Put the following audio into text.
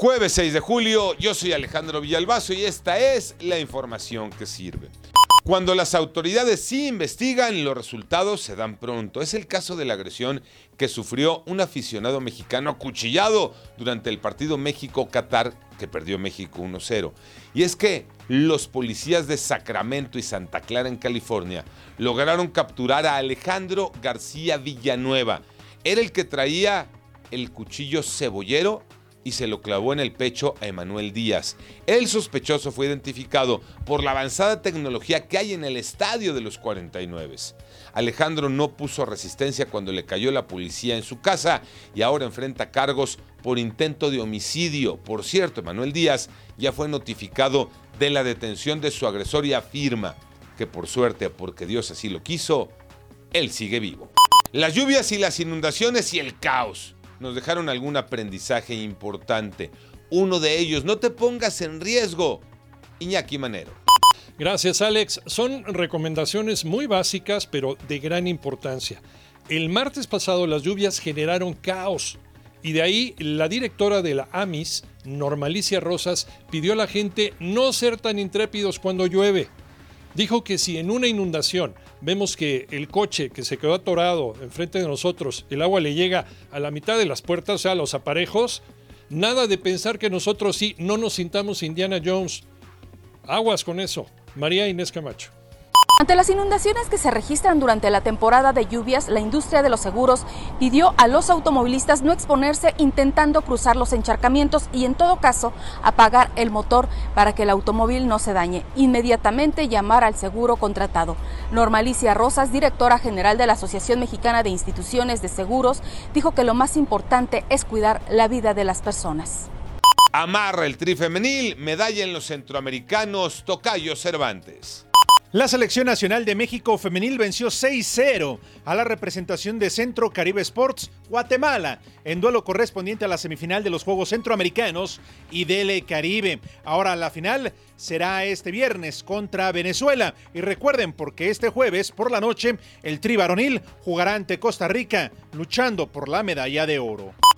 Jueves 6 de julio, yo soy Alejandro Villalbazo y esta es la información que sirve. Cuando las autoridades sí investigan, los resultados se dan pronto. Es el caso de la agresión que sufrió un aficionado mexicano acuchillado durante el partido México-Qatar que perdió México 1-0. Y es que los policías de Sacramento y Santa Clara en California lograron capturar a Alejandro García Villanueva. Era el que traía el cuchillo cebollero y se lo clavó en el pecho a Emanuel Díaz. El sospechoso fue identificado por la avanzada tecnología que hay en el estadio de los 49. Alejandro no puso resistencia cuando le cayó la policía en su casa y ahora enfrenta cargos por intento de homicidio. Por cierto, Emanuel Díaz ya fue notificado de la detención de su agresor y afirma que por suerte, porque Dios así lo quiso, él sigue vivo. Las lluvias y las inundaciones y el caos nos dejaron algún aprendizaje importante. Uno de ellos, no te pongas en riesgo. Iñaki Manero. Gracias Alex. Son recomendaciones muy básicas pero de gran importancia. El martes pasado las lluvias generaron caos y de ahí la directora de la AMIS, Normalicia Rosas, pidió a la gente no ser tan intrépidos cuando llueve. Dijo que si en una inundación vemos que el coche que se quedó atorado enfrente de nosotros, el agua le llega a la mitad de las puertas, o sea, a los aparejos, nada de pensar que nosotros sí no nos sintamos Indiana Jones. Aguas con eso. María Inés Camacho. Ante las inundaciones que se registran durante la temporada de lluvias, la industria de los seguros pidió a los automovilistas no exponerse intentando cruzar los encharcamientos y en todo caso apagar el motor para que el automóvil no se dañe. Inmediatamente llamar al seguro contratado. Normalicia Rosas, directora general de la Asociación Mexicana de Instituciones de Seguros, dijo que lo más importante es cuidar la vida de las personas. Amarra el tri femenil, medalla en los centroamericanos, Tocayo Cervantes. La Selección Nacional de México Femenil venció 6-0 a la representación de Centro Caribe Sports Guatemala en duelo correspondiente a la semifinal de los Juegos Centroamericanos y del Caribe. Ahora la final será este viernes contra Venezuela y recuerden porque este jueves por la noche el Tri Varonil jugará ante Costa Rica luchando por la medalla de oro.